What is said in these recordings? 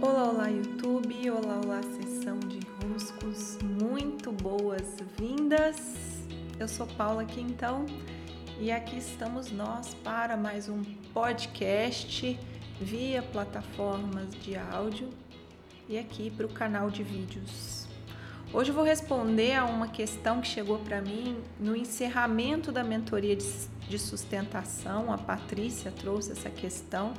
Olá, olá YouTube, olá, olá sessão de roscos, muito boas-vindas. Eu sou Paula então e aqui estamos nós para mais um podcast via plataformas de áudio e aqui para o canal de vídeos. Hoje eu vou responder a uma questão que chegou para mim no encerramento da mentoria de sustentação. A Patrícia trouxe essa questão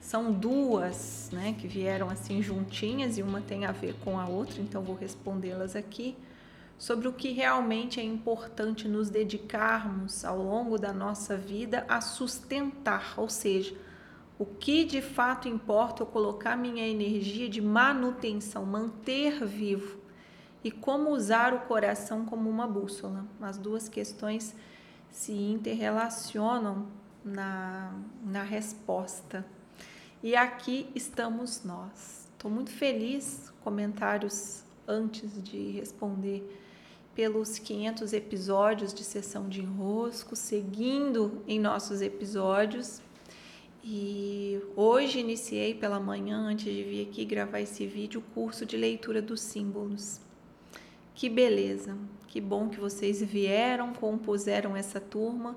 são duas, né, que vieram assim juntinhas e uma tem a ver com a outra, então vou respondê-las aqui sobre o que realmente é importante nos dedicarmos ao longo da nossa vida a sustentar, ou seja, o que de fato importa eu colocar minha energia de manutenção, manter vivo e como usar o coração como uma bússola. As duas questões se interrelacionam na, na resposta. E aqui estamos nós. Estou muito feliz, comentários antes de responder, pelos 500 episódios de sessão de enrosco, seguindo em nossos episódios. E hoje iniciei pela manhã, antes de vir aqui gravar esse vídeo, o curso de leitura dos símbolos. Que beleza! Que bom que vocês vieram, compuseram essa turma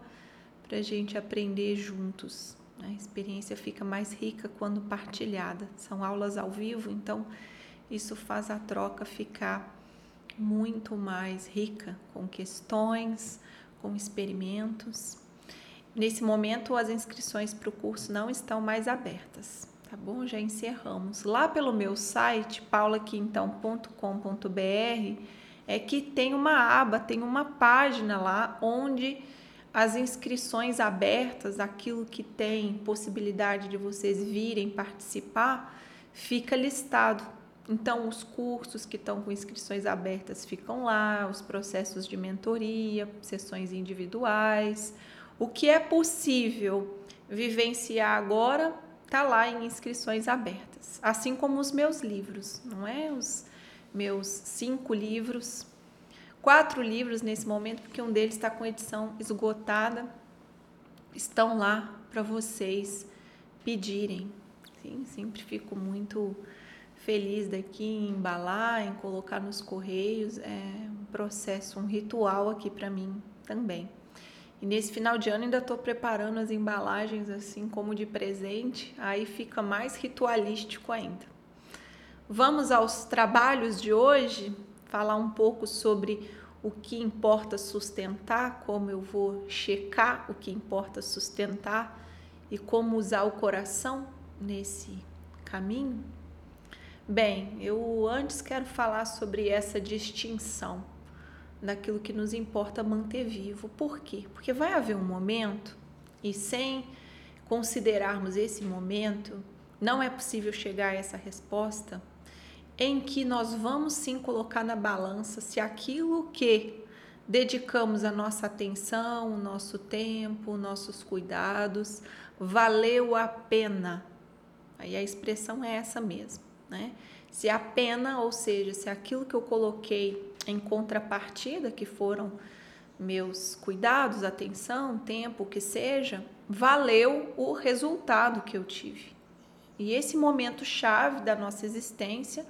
para a gente aprender juntos. A experiência fica mais rica quando partilhada. São aulas ao vivo, então isso faz a troca ficar muito mais rica, com questões, com experimentos. Nesse momento, as inscrições para o curso não estão mais abertas, tá bom? Já encerramos. Lá pelo meu site, paulaquintão.com.br, é que tem uma aba, tem uma página lá onde as inscrições abertas, aquilo que tem possibilidade de vocês virem participar, fica listado. Então, os cursos que estão com inscrições abertas ficam lá, os processos de mentoria, sessões individuais. O que é possível vivenciar agora está lá em inscrições abertas, assim como os meus livros, não é? Os meus cinco livros quatro livros nesse momento, porque um deles está com edição esgotada. Estão lá para vocês pedirem. Sim, sempre fico muito feliz daqui em embalar, em colocar nos correios. É um processo, um ritual aqui para mim também. E nesse final de ano ainda estou preparando as embalagens assim como de presente, aí fica mais ritualístico ainda. Vamos aos trabalhos de hoje falar um pouco sobre o que importa sustentar, como eu vou checar o que importa sustentar e como usar o coração nesse caminho? Bem, eu antes quero falar sobre essa distinção daquilo que nos importa manter vivo. Por quê? Porque vai haver um momento e sem considerarmos esse momento, não é possível chegar a essa resposta em que nós vamos sim colocar na balança se aquilo que dedicamos a nossa atenção, o nosso tempo, nossos cuidados, valeu a pena. Aí a expressão é essa mesmo, né? Se a pena, ou seja, se aquilo que eu coloquei em contrapartida, que foram meus cuidados, atenção, tempo, o que seja, valeu o resultado que eu tive. E esse momento chave da nossa existência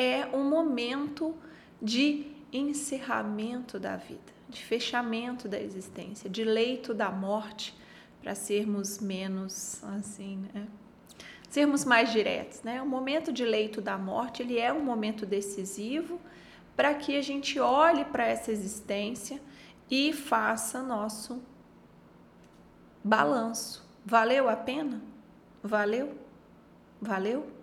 é um momento de encerramento da vida, de fechamento da existência, de leito da morte, para sermos menos assim, né? sermos mais diretos, né? O momento de leito da morte, ele é um momento decisivo para que a gente olhe para essa existência e faça nosso balanço. Valeu a pena? Valeu? Valeu?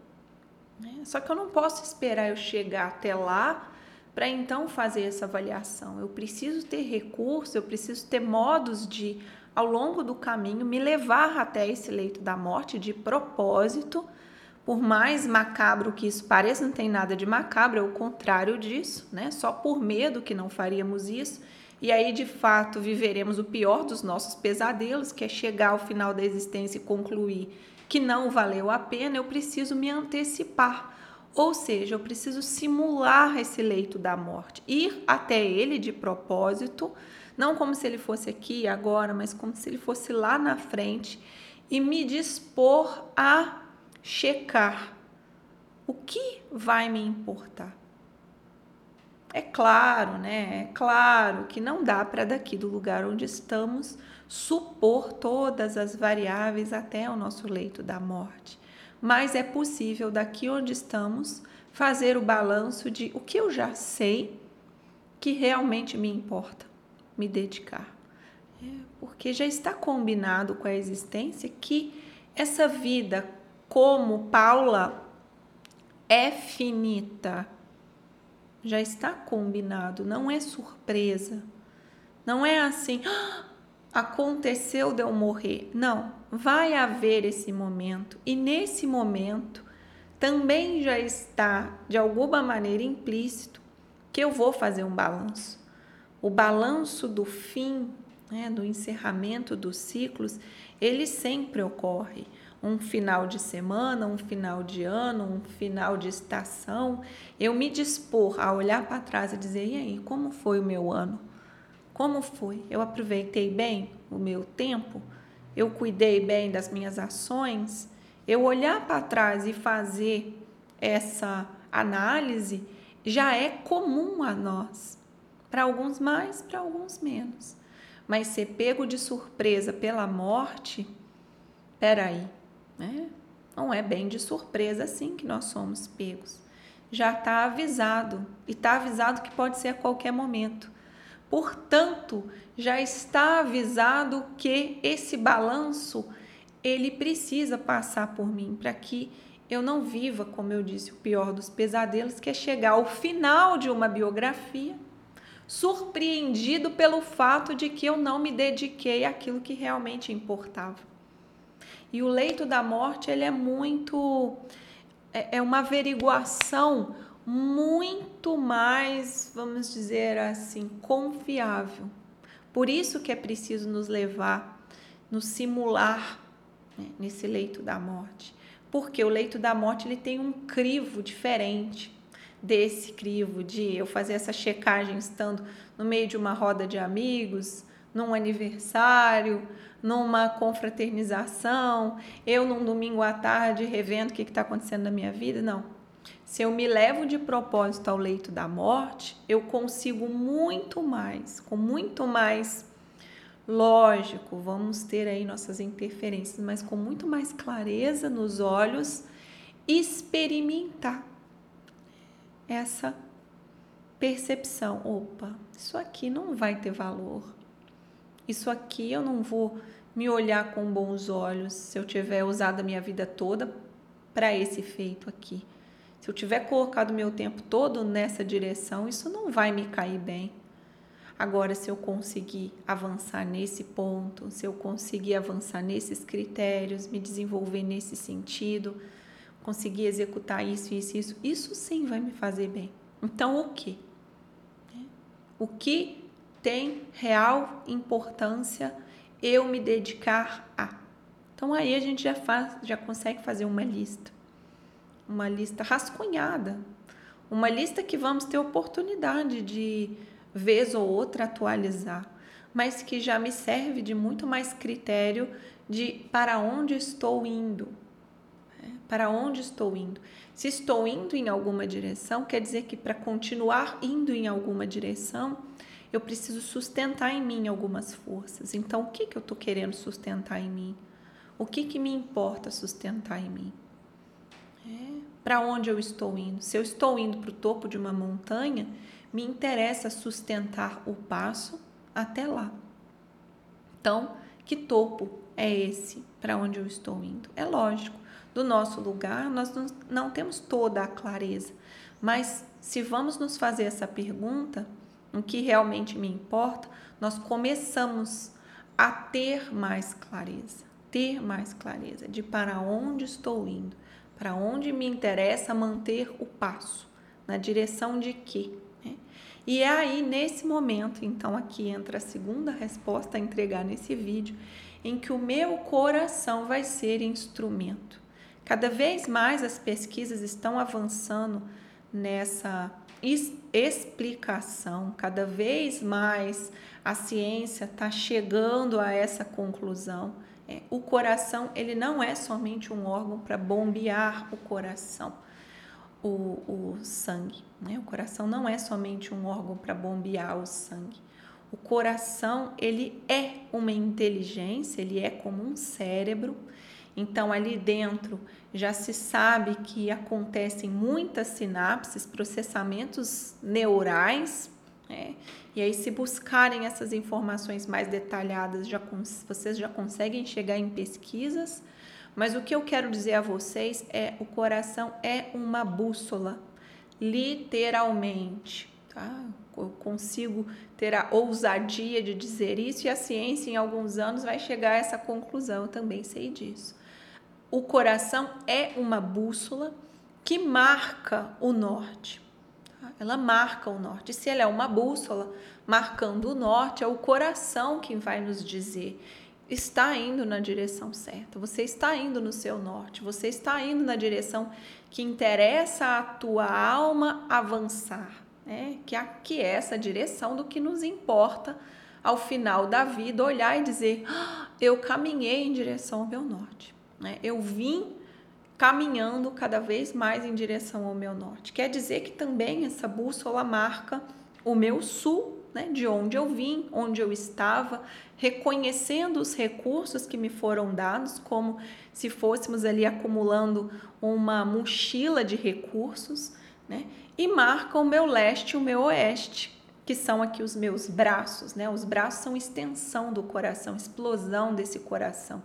Né? Só que eu não posso esperar eu chegar até lá para então fazer essa avaliação. Eu preciso ter recursos, eu preciso ter modos de, ao longo do caminho, me levar até esse leito da morte de propósito. Por mais macabro que isso pareça, não tem nada de macabro, é o contrário disso, né? Só por medo que não faríamos isso. E aí, de fato, viveremos o pior dos nossos pesadelos, que é chegar ao final da existência e concluir que não valeu a pena, eu preciso me antecipar. Ou seja, eu preciso simular esse leito da morte, ir até ele de propósito, não como se ele fosse aqui agora, mas como se ele fosse lá na frente e me dispor a checar o que vai me importar? É claro, né? É claro que não dá para daqui do lugar onde estamos supor todas as variáveis até o nosso leito da morte. Mas é possível daqui onde estamos fazer o balanço de o que eu já sei que realmente me importa me dedicar. É, porque já está combinado com a existência que essa vida, como Paula, é finita. Já está combinado, não é surpresa. Não é assim, ah, aconteceu de eu morrer. Não, vai haver esse momento e nesse momento também já está de alguma maneira implícito que eu vou fazer um balanço. O balanço do fim, né, do encerramento dos ciclos, ele sempre ocorre. Um final de semana, um final de ano, um final de estação, eu me dispor a olhar para trás e dizer: e aí, como foi o meu ano? Como foi? Eu aproveitei bem o meu tempo? Eu cuidei bem das minhas ações? Eu olhar para trás e fazer essa análise já é comum a nós. Para alguns mais, para alguns menos. Mas ser pego de surpresa pela morte, peraí, né? Não é bem de surpresa assim que nós somos pegos. Já está avisado, e está avisado que pode ser a qualquer momento. Portanto, já está avisado que esse balanço ele precisa passar por mim para que eu não viva, como eu disse, o pior dos pesadelos, que é chegar ao final de uma biografia surpreendido pelo fato de que eu não me dediquei àquilo que realmente importava. E o leito da morte, ele é muito é, é uma averiguação muito mais, vamos dizer assim, confiável. Por isso que é preciso nos levar, nos simular né, nesse leito da morte. Porque o leito da morte ele tem um crivo diferente desse crivo de eu fazer essa checagem estando no meio de uma roda de amigos, num aniversário, numa confraternização, eu num domingo à tarde revendo o que está acontecendo na minha vida. Não. Se eu me levo de propósito ao leito da morte, eu consigo muito mais, com muito mais lógico, vamos ter aí nossas interferências, mas com muito mais clareza nos olhos, experimentar essa percepção. Opa, isso aqui não vai ter valor. Isso aqui eu não vou me olhar com bons olhos se eu tiver usado a minha vida toda para esse feito aqui. Se eu tiver colocado meu tempo todo nessa direção, isso não vai me cair bem. Agora, se eu conseguir avançar nesse ponto, se eu conseguir avançar nesses critérios, me desenvolver nesse sentido, conseguir executar isso, isso, isso, isso sim vai me fazer bem. Então, o que? O que tem real importância eu me dedicar a? Então, aí a gente já, faz, já consegue fazer uma lista. Uma lista rascunhada. Uma lista que vamos ter oportunidade de, vez ou outra, atualizar. Mas que já me serve de muito mais critério de para onde estou indo para onde estou indo? Se estou indo em alguma direção, quer dizer que para continuar indo em alguma direção, eu preciso sustentar em mim algumas forças. Então, o que, que eu estou querendo sustentar em mim? O que, que me importa sustentar em mim? É, para onde eu estou indo? Se eu estou indo para o topo de uma montanha, me interessa sustentar o passo até lá. Então, que topo é esse para onde eu estou indo? É lógico do nosso lugar, nós não temos toda a clareza. Mas se vamos nos fazer essa pergunta, o que realmente me importa, nós começamos a ter mais clareza, ter mais clareza de para onde estou indo, para onde me interessa manter o passo, na direção de quê. Né? E é aí, nesse momento, então aqui entra a segunda resposta a entregar nesse vídeo, em que o meu coração vai ser instrumento. Cada vez mais as pesquisas estão avançando nessa explicação, cada vez mais a ciência está chegando a essa conclusão. É, o coração ele não é somente um órgão para bombear o coração. o, o sangue. Né? O coração não é somente um órgão para bombear o sangue. O coração ele é uma inteligência, ele é como um cérebro. Então ali dentro já se sabe que acontecem muitas sinapses, processamentos neurais. Né? E aí, se buscarem essas informações mais detalhadas, já, vocês já conseguem chegar em pesquisas mas o que eu quero dizer a vocês é o coração é uma bússola, literalmente, tá? Eu consigo ter a ousadia de dizer isso e a ciência em alguns anos vai chegar a essa conclusão, eu também sei disso. O coração é uma bússola que marca o norte. Tá? Ela marca o norte. Se ela é uma bússola marcando o norte, é o coração quem vai nos dizer está indo na direção certa, você está indo no seu norte, você está indo na direção que interessa a tua alma avançar, né? que, que é essa direção do que nos importa ao final da vida, olhar e dizer: ah, eu caminhei em direção ao meu norte, né? eu vim caminhando cada vez mais em direção ao meu norte. Quer dizer que também essa bússola marca o meu sul né, de onde eu vim, onde eu estava, reconhecendo os recursos que me foram dados, como se fôssemos ali acumulando uma mochila de recursos, né, e marca o meu leste e o meu oeste, que são aqui os meus braços, né? Os braços são extensão do coração, explosão desse coração.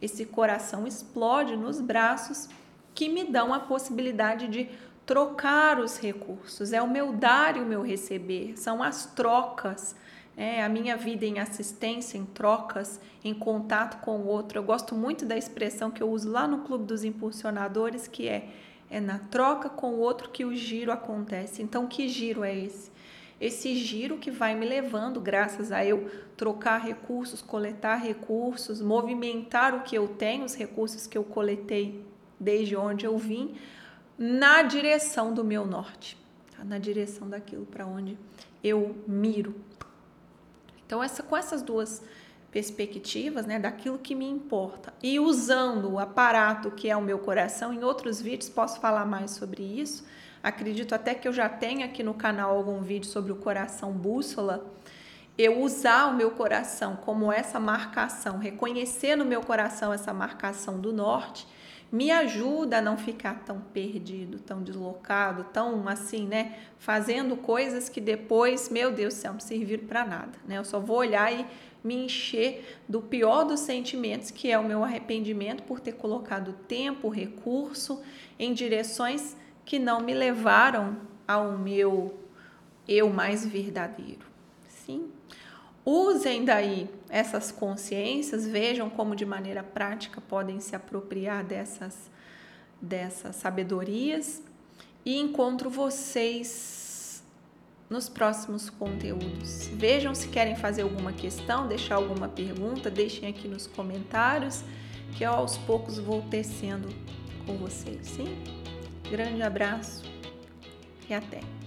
Esse coração explode nos braços que me dão a possibilidade de trocar os recursos, é o meu dar e o meu receber, são as trocas. É, a minha vida em assistência, em trocas, em contato com o outro. Eu gosto muito da expressão que eu uso lá no Clube dos Impulsionadores, que é é na troca com o outro que o giro acontece. Então, que giro é esse? Esse giro que vai me levando, graças a eu trocar recursos, coletar recursos, movimentar o que eu tenho, os recursos que eu coletei desde onde eu vim, na direção do meu norte, tá? na direção daquilo para onde eu miro. Então, essa, com essas duas perspectivas, né, daquilo que me importa, e usando o aparato que é o meu coração, em outros vídeos posso falar mais sobre isso. Acredito até que eu já tenho aqui no canal algum vídeo sobre o coração bússola. Eu usar o meu coração como essa marcação, reconhecer no meu coração essa marcação do norte me ajuda a não ficar tão perdido, tão deslocado, tão assim, né? Fazendo coisas que depois, meu Deus do céu, não serviram para nada, né? Eu só vou olhar e me encher do pior dos sentimentos, que é o meu arrependimento por ter colocado tempo, recurso em direções que não me levaram ao meu eu mais verdadeiro. Sim. Usem daí essas consciências, vejam como de maneira prática podem se apropriar dessas, dessas sabedorias e encontro vocês nos próximos conteúdos. Vejam se querem fazer alguma questão, deixar alguma pergunta, deixem aqui nos comentários que eu aos poucos vou tecendo com vocês, sim? Grande abraço e até!